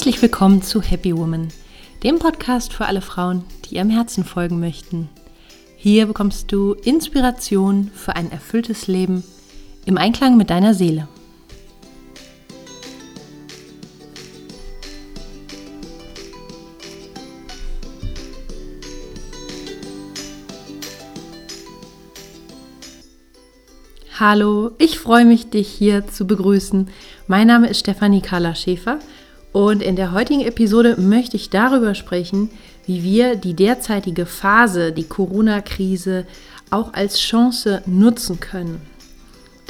Herzlich willkommen zu Happy Woman, dem Podcast für alle Frauen, die ihrem Herzen folgen möchten. Hier bekommst du Inspiration für ein erfülltes Leben im Einklang mit deiner Seele. Hallo, ich freue mich, dich hier zu begrüßen. Mein Name ist Stefanie Carla Schäfer und in der heutigen Episode möchte ich darüber sprechen, wie wir die derzeitige Phase, die Corona-Krise, auch als Chance nutzen können.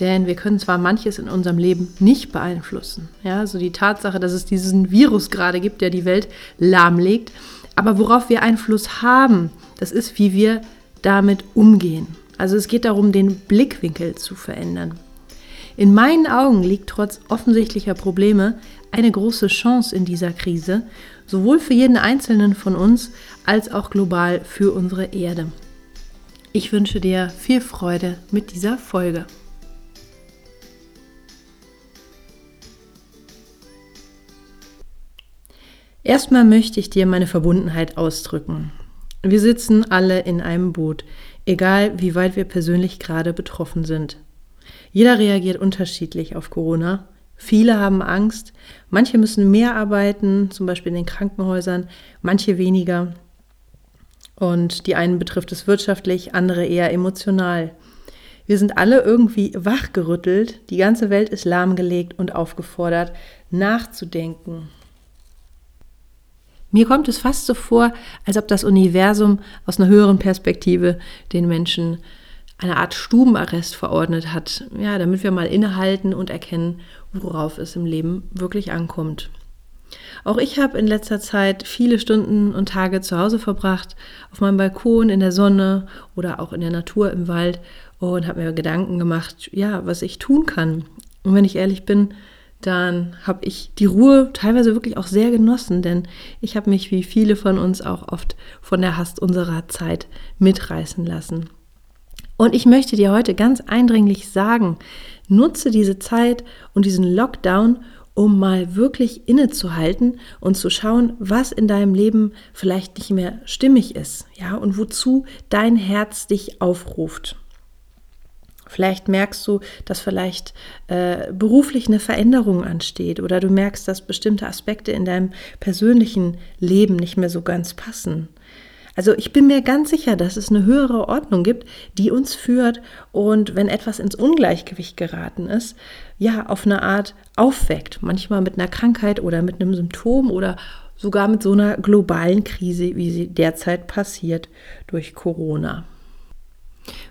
Denn wir können zwar manches in unserem Leben nicht beeinflussen. Ja, also die Tatsache, dass es diesen Virus gerade gibt, der die Welt lahmlegt. Aber worauf wir Einfluss haben, das ist, wie wir damit umgehen. Also es geht darum, den Blickwinkel zu verändern. In meinen Augen liegt trotz offensichtlicher Probleme eine große Chance in dieser Krise, sowohl für jeden Einzelnen von uns als auch global für unsere Erde. Ich wünsche dir viel Freude mit dieser Folge. Erstmal möchte ich dir meine Verbundenheit ausdrücken. Wir sitzen alle in einem Boot egal wie weit wir persönlich gerade betroffen sind. Jeder reagiert unterschiedlich auf Corona. Viele haben Angst, manche müssen mehr arbeiten, zum Beispiel in den Krankenhäusern, manche weniger. Und die einen betrifft es wirtschaftlich, andere eher emotional. Wir sind alle irgendwie wachgerüttelt, die ganze Welt ist lahmgelegt und aufgefordert, nachzudenken, mir kommt es fast so vor, als ob das Universum aus einer höheren Perspektive den Menschen eine Art Stubenarrest verordnet hat, ja, damit wir mal innehalten und erkennen, worauf es im Leben wirklich ankommt. Auch ich habe in letzter Zeit viele Stunden und Tage zu Hause verbracht, auf meinem Balkon, in der Sonne oder auch in der Natur im Wald und habe mir Gedanken gemacht, ja, was ich tun kann. Und wenn ich ehrlich bin, dann habe ich die Ruhe teilweise wirklich auch sehr genossen, denn ich habe mich wie viele von uns auch oft von der Hast unserer Zeit mitreißen lassen. Und ich möchte dir heute ganz eindringlich sagen, nutze diese Zeit und diesen Lockdown, um mal wirklich innezuhalten und zu schauen, was in deinem Leben vielleicht nicht mehr stimmig ist, ja, und wozu dein Herz dich aufruft. Vielleicht merkst du, dass vielleicht äh, beruflich eine Veränderung ansteht oder du merkst, dass bestimmte Aspekte in deinem persönlichen Leben nicht mehr so ganz passen. Also ich bin mir ganz sicher, dass es eine höhere Ordnung gibt, die uns führt und wenn etwas ins Ungleichgewicht geraten ist, ja, auf eine Art aufweckt. Manchmal mit einer Krankheit oder mit einem Symptom oder sogar mit so einer globalen Krise, wie sie derzeit passiert durch Corona.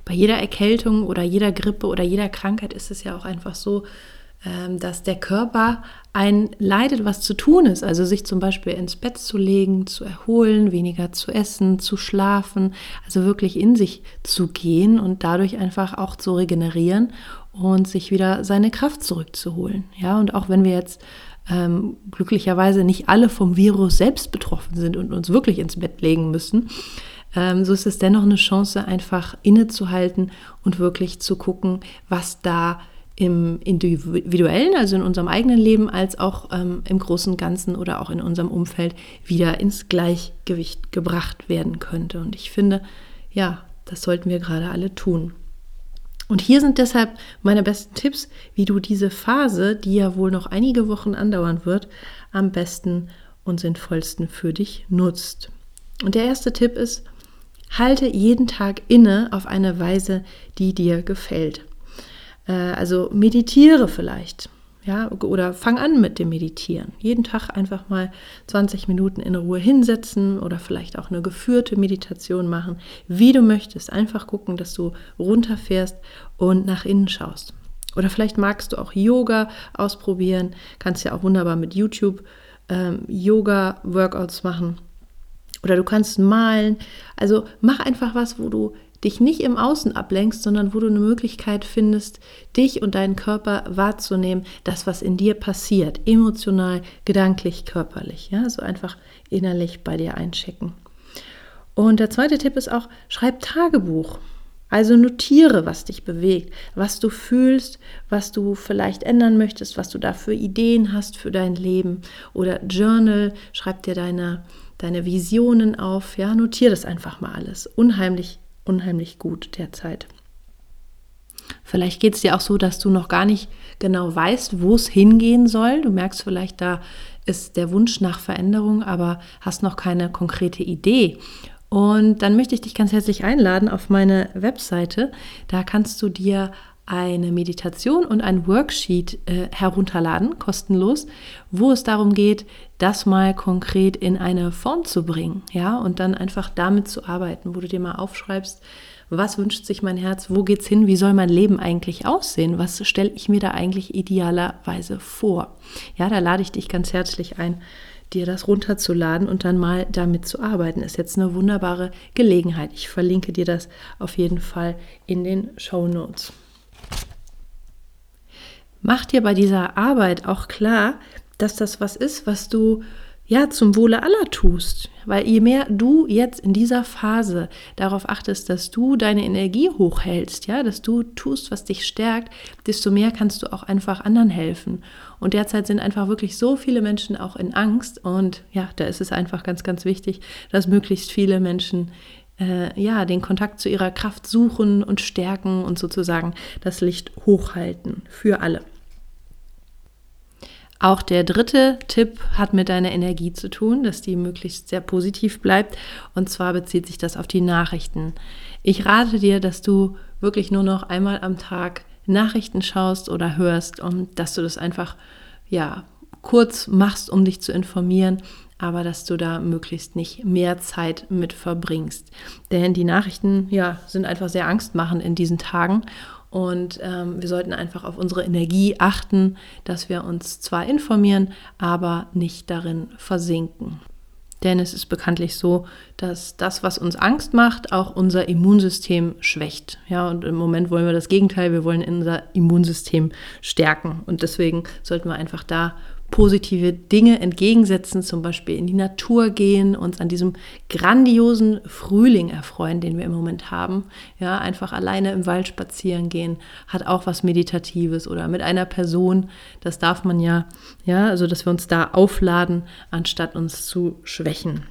Bei jeder Erkältung oder jeder Grippe oder jeder Krankheit ist es ja auch einfach so, dass der Körper ein leidet, was zu tun ist. Also sich zum Beispiel ins Bett zu legen, zu erholen, weniger zu essen, zu schlafen, also wirklich in sich zu gehen und dadurch einfach auch zu regenerieren und sich wieder seine Kraft zurückzuholen. Ja, und auch wenn wir jetzt ähm, glücklicherweise nicht alle vom Virus selbst betroffen sind und uns wirklich ins Bett legen müssen, ähm, so ist es dennoch eine Chance, einfach innezuhalten und wirklich zu gucken, was da im individuellen, also in unserem eigenen Leben, als auch ähm, im großen Ganzen oder auch in unserem Umfeld wieder ins Gleichgewicht gebracht werden könnte. Und ich finde, ja, das sollten wir gerade alle tun. Und hier sind deshalb meine besten Tipps, wie du diese Phase, die ja wohl noch einige Wochen andauern wird, am besten und sinnvollsten für dich nutzt. Und der erste Tipp ist, Halte jeden Tag inne auf eine Weise, die dir gefällt. Äh, also meditiere vielleicht. Ja, oder fang an mit dem Meditieren. Jeden Tag einfach mal 20 Minuten in Ruhe hinsetzen oder vielleicht auch eine geführte Meditation machen, wie du möchtest. Einfach gucken, dass du runterfährst und nach innen schaust. Oder vielleicht magst du auch Yoga ausprobieren. Kannst ja auch wunderbar mit YouTube ähm, Yoga-Workouts machen. Oder du kannst malen. Also mach einfach was, wo du dich nicht im Außen ablenkst, sondern wo du eine Möglichkeit findest, dich und deinen Körper wahrzunehmen, das, was in dir passiert, emotional, gedanklich, körperlich. Ja, so einfach innerlich bei dir einchecken. Und der zweite Tipp ist auch, schreib Tagebuch. Also notiere, was dich bewegt, was du fühlst, was du vielleicht ändern möchtest, was du da für Ideen hast für dein Leben. Oder Journal, schreib dir deine, deine Visionen auf. Ja, notiere das einfach mal alles. Unheimlich, unheimlich gut derzeit. Vielleicht geht es dir auch so, dass du noch gar nicht genau weißt, wo es hingehen soll. Du merkst vielleicht, da ist der Wunsch nach Veränderung, aber hast noch keine konkrete Idee. Und dann möchte ich dich ganz herzlich einladen auf meine Webseite. Da kannst du dir eine Meditation und ein Worksheet äh, herunterladen, kostenlos, wo es darum geht, das mal konkret in eine Form zu bringen, ja, und dann einfach damit zu arbeiten, wo du dir mal aufschreibst, was wünscht sich mein Herz, wo geht's hin, wie soll mein Leben eigentlich aussehen, was stelle ich mir da eigentlich idealerweise vor. Ja, da lade ich dich ganz herzlich ein, dir das runterzuladen und dann mal damit zu arbeiten. Ist jetzt eine wunderbare Gelegenheit. Ich verlinke dir das auf jeden Fall in den Show Notes. Mach dir bei dieser Arbeit auch klar, dass das was ist, was du ja, zum Wohle aller tust. Weil je mehr du jetzt in dieser Phase darauf achtest, dass du deine Energie hochhältst, ja, dass du tust, was dich stärkt, desto mehr kannst du auch einfach anderen helfen. Und derzeit sind einfach wirklich so viele Menschen auch in Angst. Und ja, da ist es einfach ganz, ganz wichtig, dass möglichst viele Menschen äh, ja, den Kontakt zu ihrer Kraft suchen und stärken und sozusagen das Licht hochhalten für alle. Auch der dritte Tipp hat mit deiner Energie zu tun, dass die möglichst sehr positiv bleibt. Und zwar bezieht sich das auf die Nachrichten. Ich rate dir, dass du wirklich nur noch einmal am Tag Nachrichten schaust oder hörst und dass du das einfach, ja, kurz machst, um dich zu informieren, aber dass du da möglichst nicht mehr Zeit mit verbringst. Denn die Nachrichten, ja, sind einfach sehr angstmachend in diesen Tagen und ähm, wir sollten einfach auf unsere Energie achten, dass wir uns zwar informieren, aber nicht darin versinken. Denn es ist bekanntlich so, dass das, was uns Angst macht, auch unser Immunsystem schwächt. Ja, und im Moment wollen wir das Gegenteil, wir wollen unser Immunsystem stärken. Und deswegen sollten wir einfach da positive Dinge entgegensetzen, zum Beispiel in die Natur gehen, uns an diesem grandiosen Frühling erfreuen, den wir im Moment haben. Ja, einfach alleine im Wald spazieren gehen, hat auch was Meditatives oder mit einer Person, das darf man ja, ja, also dass wir uns da aufladen, anstatt uns zu schwächen.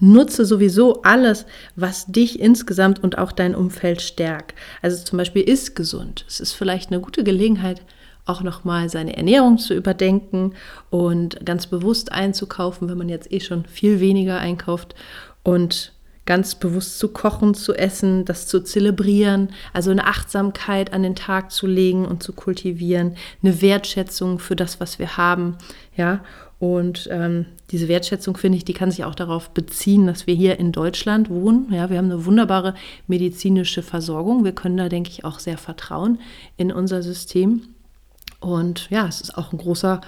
Nutze sowieso alles, was dich insgesamt und auch dein Umfeld stärkt. Also zum Beispiel ist gesund. Es ist vielleicht eine gute Gelegenheit, auch nochmal seine Ernährung zu überdenken und ganz bewusst einzukaufen, wenn man jetzt eh schon viel weniger einkauft und ganz bewusst zu kochen, zu essen, das zu zelebrieren, also eine Achtsamkeit an den Tag zu legen und zu kultivieren, eine Wertschätzung für das, was wir haben, ja. Und ähm, diese Wertschätzung, finde ich, die kann sich auch darauf beziehen, dass wir hier in Deutschland wohnen. Ja, wir haben eine wunderbare medizinische Versorgung. Wir können da, denke ich, auch sehr vertrauen in unser System. Und ja, es ist auch ein großer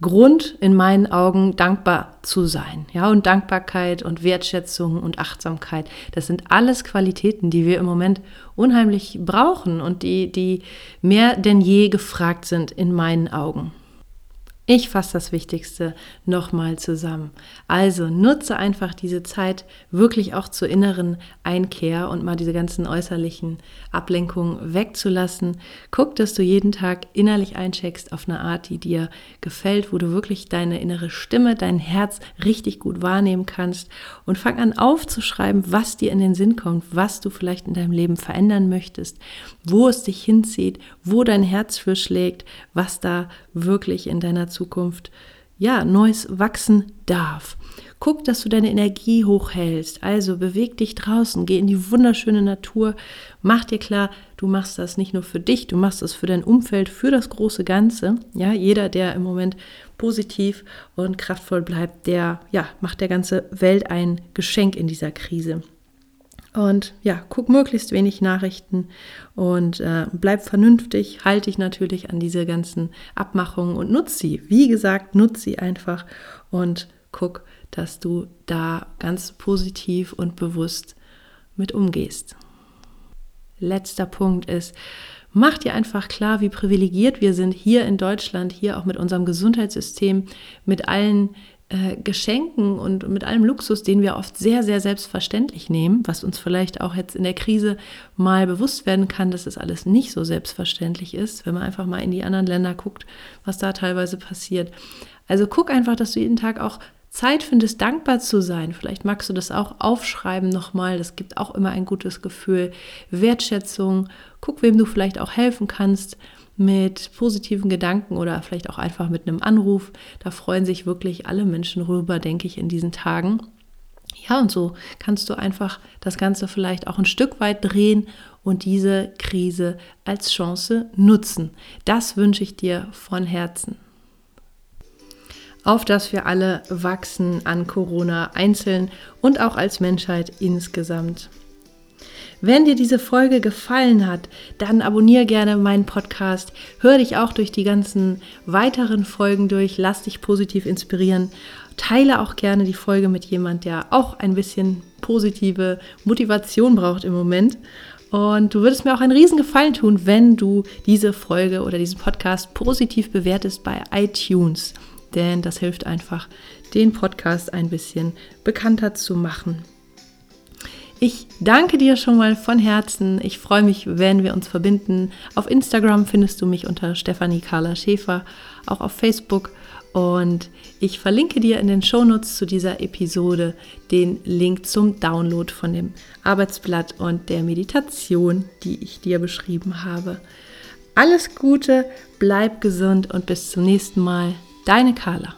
Grund, in meinen Augen dankbar zu sein. Ja, und Dankbarkeit und Wertschätzung und Achtsamkeit, das sind alles Qualitäten, die wir im Moment unheimlich brauchen und die, die mehr denn je gefragt sind in meinen Augen. Ich fasse das Wichtigste nochmal zusammen. Also nutze einfach diese Zeit wirklich auch zur inneren Einkehr und mal diese ganzen äußerlichen Ablenkungen wegzulassen. Guck, dass du jeden Tag innerlich eincheckst auf eine Art, die dir gefällt, wo du wirklich deine innere Stimme, dein Herz richtig gut wahrnehmen kannst und fang an aufzuschreiben, was dir in den Sinn kommt, was du vielleicht in deinem Leben verändern möchtest, wo es dich hinzieht, wo dein Herz für schlägt, was da wirklich in deiner Zukunft Zukunft ja, Neues wachsen darf. Guck, dass du deine Energie hochhältst. Also beweg dich draußen, geh in die wunderschöne Natur. Mach dir klar, du machst das nicht nur für dich, du machst das für dein Umfeld, für das große Ganze. Ja, jeder, der im Moment positiv und kraftvoll bleibt, der ja, macht der ganze Welt ein Geschenk in dieser Krise. Und ja, guck möglichst wenig Nachrichten und äh, bleib vernünftig, halte dich natürlich an diese ganzen Abmachungen und nutze sie. Wie gesagt, nutze sie einfach und guck, dass du da ganz positiv und bewusst mit umgehst. Letzter Punkt ist, mach dir einfach klar, wie privilegiert wir sind hier in Deutschland, hier auch mit unserem Gesundheitssystem, mit allen äh, Geschenken und mit allem Luxus, den wir oft sehr, sehr selbstverständlich nehmen, was uns vielleicht auch jetzt in der Krise mal bewusst werden kann, dass es alles nicht so selbstverständlich ist, wenn man einfach mal in die anderen Länder guckt, was da teilweise passiert. Also guck einfach, dass du jeden Tag auch Zeit findest, dankbar zu sein. Vielleicht magst du das auch aufschreiben nochmal. Das gibt auch immer ein gutes Gefühl. Wertschätzung. Guck, wem du vielleicht auch helfen kannst mit positiven Gedanken oder vielleicht auch einfach mit einem Anruf. Da freuen sich wirklich alle Menschen rüber, denke ich, in diesen Tagen. Ja, und so kannst du einfach das Ganze vielleicht auch ein Stück weit drehen und diese Krise als Chance nutzen. Das wünsche ich dir von Herzen. Auf dass wir alle wachsen an Corona einzeln und auch als Menschheit insgesamt. Wenn dir diese Folge gefallen hat, dann abonniere gerne meinen Podcast, hör dich auch durch die ganzen weiteren Folgen durch, lass dich positiv inspirieren. Teile auch gerne die Folge mit jemand, der auch ein bisschen positive Motivation braucht im Moment. Und du würdest mir auch einen riesen Gefallen tun, wenn du diese Folge oder diesen Podcast positiv bewertest bei iTunes. Denn das hilft einfach, den Podcast ein bisschen bekannter zu machen. Ich danke dir schon mal von Herzen. Ich freue mich, wenn wir uns verbinden. Auf Instagram findest du mich unter Stefanie Carla Schäfer, auch auf Facebook. Und ich verlinke dir in den Shownotes zu dieser Episode den Link zum Download von dem Arbeitsblatt und der Meditation, die ich dir beschrieben habe. Alles Gute, bleib gesund und bis zum nächsten Mal. Deine Carla.